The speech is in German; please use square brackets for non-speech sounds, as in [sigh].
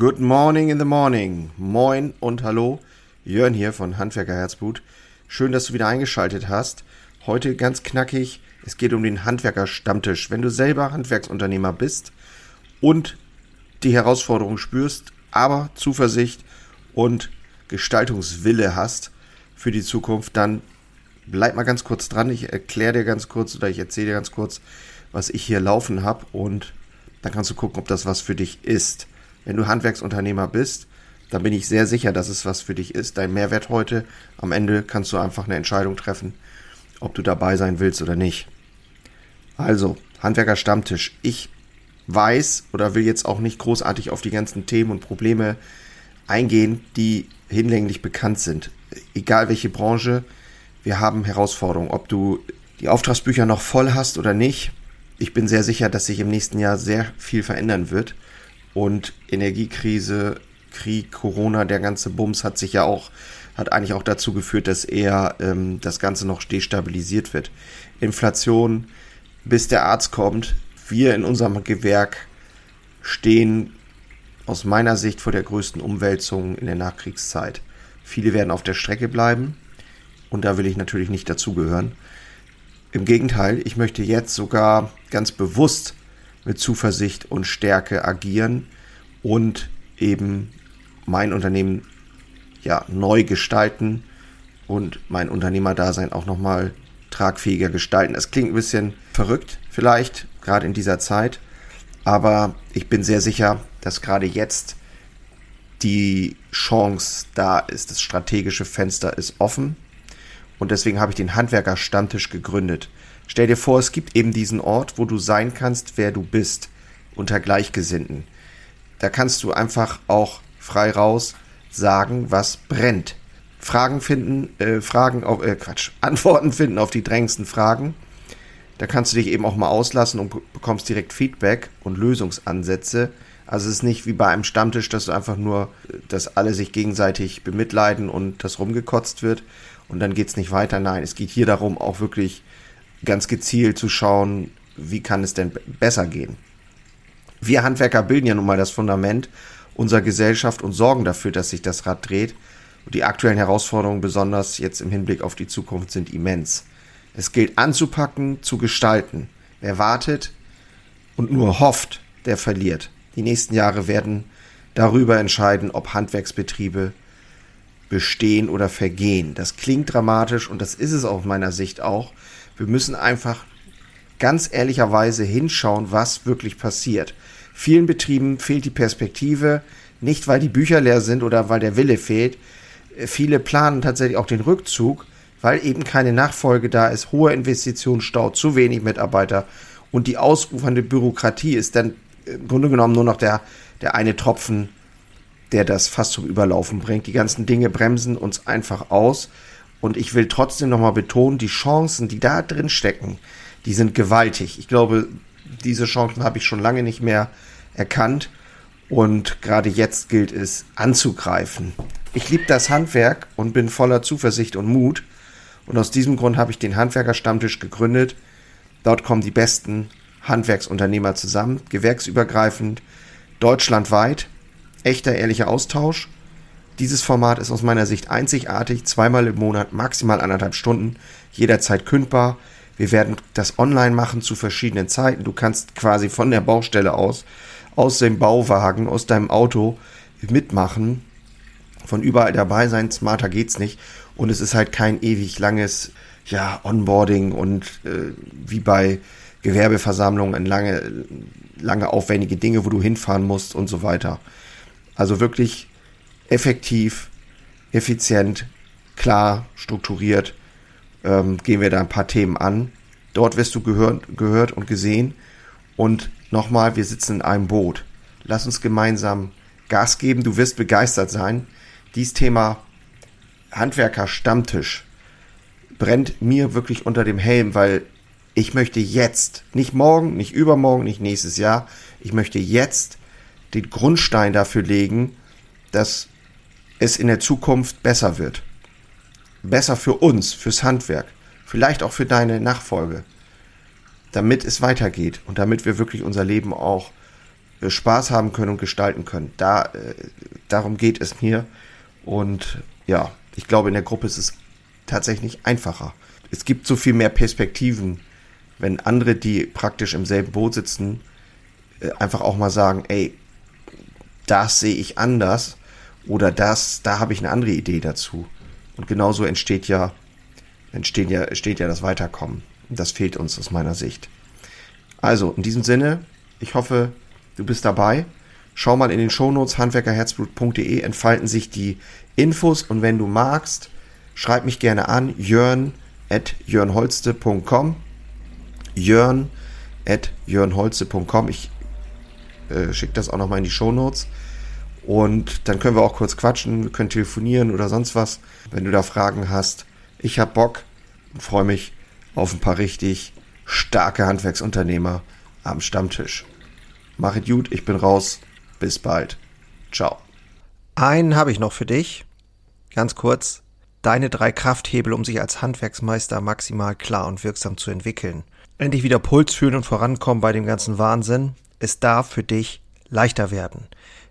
Good morning in the morning. Moin und hallo. Jörn hier von Handwerker Herzblut. Schön, dass du wieder eingeschaltet hast. Heute ganz knackig. Es geht um den Handwerker-Stammtisch. Wenn du selber Handwerksunternehmer bist und die Herausforderung spürst, aber Zuversicht und Gestaltungswille hast für die Zukunft, dann bleib mal ganz kurz dran. Ich erkläre dir ganz kurz oder ich erzähle dir ganz kurz, was ich hier laufen habe und dann kannst du gucken, ob das was für dich ist. Wenn du Handwerksunternehmer bist, dann bin ich sehr sicher, dass es was für dich ist. Dein Mehrwert heute, am Ende kannst du einfach eine Entscheidung treffen, ob du dabei sein willst oder nicht. Also, Handwerker Stammtisch. Ich weiß oder will jetzt auch nicht großartig auf die ganzen Themen und Probleme eingehen, die hinlänglich bekannt sind. Egal welche Branche, wir haben Herausforderungen. Ob du die Auftragsbücher noch voll hast oder nicht, ich bin sehr sicher, dass sich im nächsten Jahr sehr viel verändern wird. Und Energiekrise, Krieg, Corona, der ganze Bums hat sich ja auch, hat eigentlich auch dazu geführt, dass eher ähm, das Ganze noch destabilisiert wird. Inflation, bis der Arzt kommt. Wir in unserem Gewerk stehen aus meiner Sicht vor der größten Umwälzung in der Nachkriegszeit. Viele werden auf der Strecke bleiben und da will ich natürlich nicht dazugehören. Im Gegenteil, ich möchte jetzt sogar ganz bewusst mit Zuversicht und Stärke agieren und eben mein Unternehmen ja neu gestalten und mein Unternehmerdasein auch nochmal tragfähiger gestalten. Das klingt ein bisschen verrückt, vielleicht, gerade in dieser Zeit, aber ich bin sehr sicher, dass gerade jetzt die Chance da ist. Das strategische Fenster ist offen und deswegen habe ich den Handwerker-Stammtisch gegründet. Stell dir vor, es gibt eben diesen Ort, wo du sein kannst, wer du bist, unter Gleichgesinnten. Da kannst du einfach auch frei raus sagen, was brennt. Fragen finden, äh, Fragen auf, äh, Quatsch, [laughs] Antworten finden auf die drängendsten Fragen. Da kannst du dich eben auch mal auslassen und bekommst direkt Feedback und Lösungsansätze. Also es ist nicht wie bei einem Stammtisch, dass du einfach nur, dass alle sich gegenseitig bemitleiden und das rumgekotzt wird und dann geht es nicht weiter. Nein, es geht hier darum, auch wirklich ganz gezielt zu schauen, wie kann es denn besser gehen. Wir Handwerker bilden ja nun mal das Fundament unserer Gesellschaft und sorgen dafür, dass sich das Rad dreht. Und die aktuellen Herausforderungen, besonders jetzt im Hinblick auf die Zukunft, sind immens. Es gilt anzupacken, zu gestalten. Wer wartet und nur hofft, der verliert. Die nächsten Jahre werden darüber entscheiden, ob Handwerksbetriebe bestehen oder vergehen. Das klingt dramatisch und das ist es aus meiner Sicht auch. Wir müssen einfach ganz ehrlicherweise hinschauen, was wirklich passiert. Vielen Betrieben fehlt die Perspektive, nicht weil die Bücher leer sind oder weil der Wille fehlt. Viele planen tatsächlich auch den Rückzug, weil eben keine Nachfolge da ist, hoher Investitionsstau, zu wenig Mitarbeiter und die ausufernde Bürokratie ist dann im Grunde genommen nur noch der, der eine Tropfen, der das fast zum Überlaufen bringt. Die ganzen Dinge bremsen uns einfach aus. Und ich will trotzdem nochmal betonen, die Chancen, die da drin stecken, die sind gewaltig. Ich glaube, diese Chancen habe ich schon lange nicht mehr erkannt. Und gerade jetzt gilt es anzugreifen. Ich liebe das Handwerk und bin voller Zuversicht und Mut. Und aus diesem Grund habe ich den Handwerkerstammtisch gegründet. Dort kommen die besten Handwerksunternehmer zusammen, gewerksübergreifend, deutschlandweit. Echter, ehrlicher Austausch dieses Format ist aus meiner Sicht einzigartig, zweimal im Monat, maximal anderthalb Stunden, jederzeit kündbar. Wir werden das online machen zu verschiedenen Zeiten. Du kannst quasi von der Baustelle aus, aus dem Bauwagen, aus deinem Auto mitmachen, von überall dabei sein. Smarter geht's nicht. Und es ist halt kein ewig langes, ja, Onboarding und äh, wie bei Gewerbeversammlungen lange, lange aufwendige Dinge, wo du hinfahren musst und so weiter. Also wirklich effektiv, effizient, klar, strukturiert ähm, gehen wir da ein paar Themen an. Dort wirst du gehört, gehört und gesehen. Und nochmal, wir sitzen in einem Boot. Lass uns gemeinsam Gas geben. Du wirst begeistert sein. Dies Thema Handwerker Stammtisch brennt mir wirklich unter dem Helm, weil ich möchte jetzt, nicht morgen, nicht übermorgen, nicht nächstes Jahr, ich möchte jetzt den Grundstein dafür legen, dass es in der Zukunft besser wird. Besser für uns, fürs Handwerk, vielleicht auch für deine Nachfolge, damit es weitergeht und damit wir wirklich unser Leben auch äh, Spaß haben können und gestalten können. Da, äh, darum geht es mir. Und ja, ich glaube, in der Gruppe ist es tatsächlich einfacher. Es gibt so viel mehr Perspektiven, wenn andere, die praktisch im selben Boot sitzen, äh, einfach auch mal sagen, ey, das sehe ich anders oder das, da habe ich eine andere Idee dazu. Und genauso entsteht ja, entsteht ja, entsteht ja das Weiterkommen. Das fehlt uns aus meiner Sicht. Also, in diesem Sinne, ich hoffe, du bist dabei. Schau mal in den Shownotes handwerkerherzblut.de entfalten sich die Infos und wenn du magst, schreib mich gerne an, jörn at jörnholste.com jörn at jörnholze.com Ich äh, schicke das auch nochmal in die Shownotes und dann können wir auch kurz quatschen, wir können telefonieren oder sonst was, wenn du da Fragen hast. Ich hab Bock und freue mich auf ein paar richtig starke Handwerksunternehmer am Stammtisch. Mach es gut, ich bin raus. Bis bald. Ciao. Einen habe ich noch für dich. Ganz kurz. Deine drei Krafthebel, um sich als Handwerksmeister maximal klar und wirksam zu entwickeln. Endlich wieder Puls fühlen und vorankommen bei dem ganzen Wahnsinn. Es darf für dich leichter werden.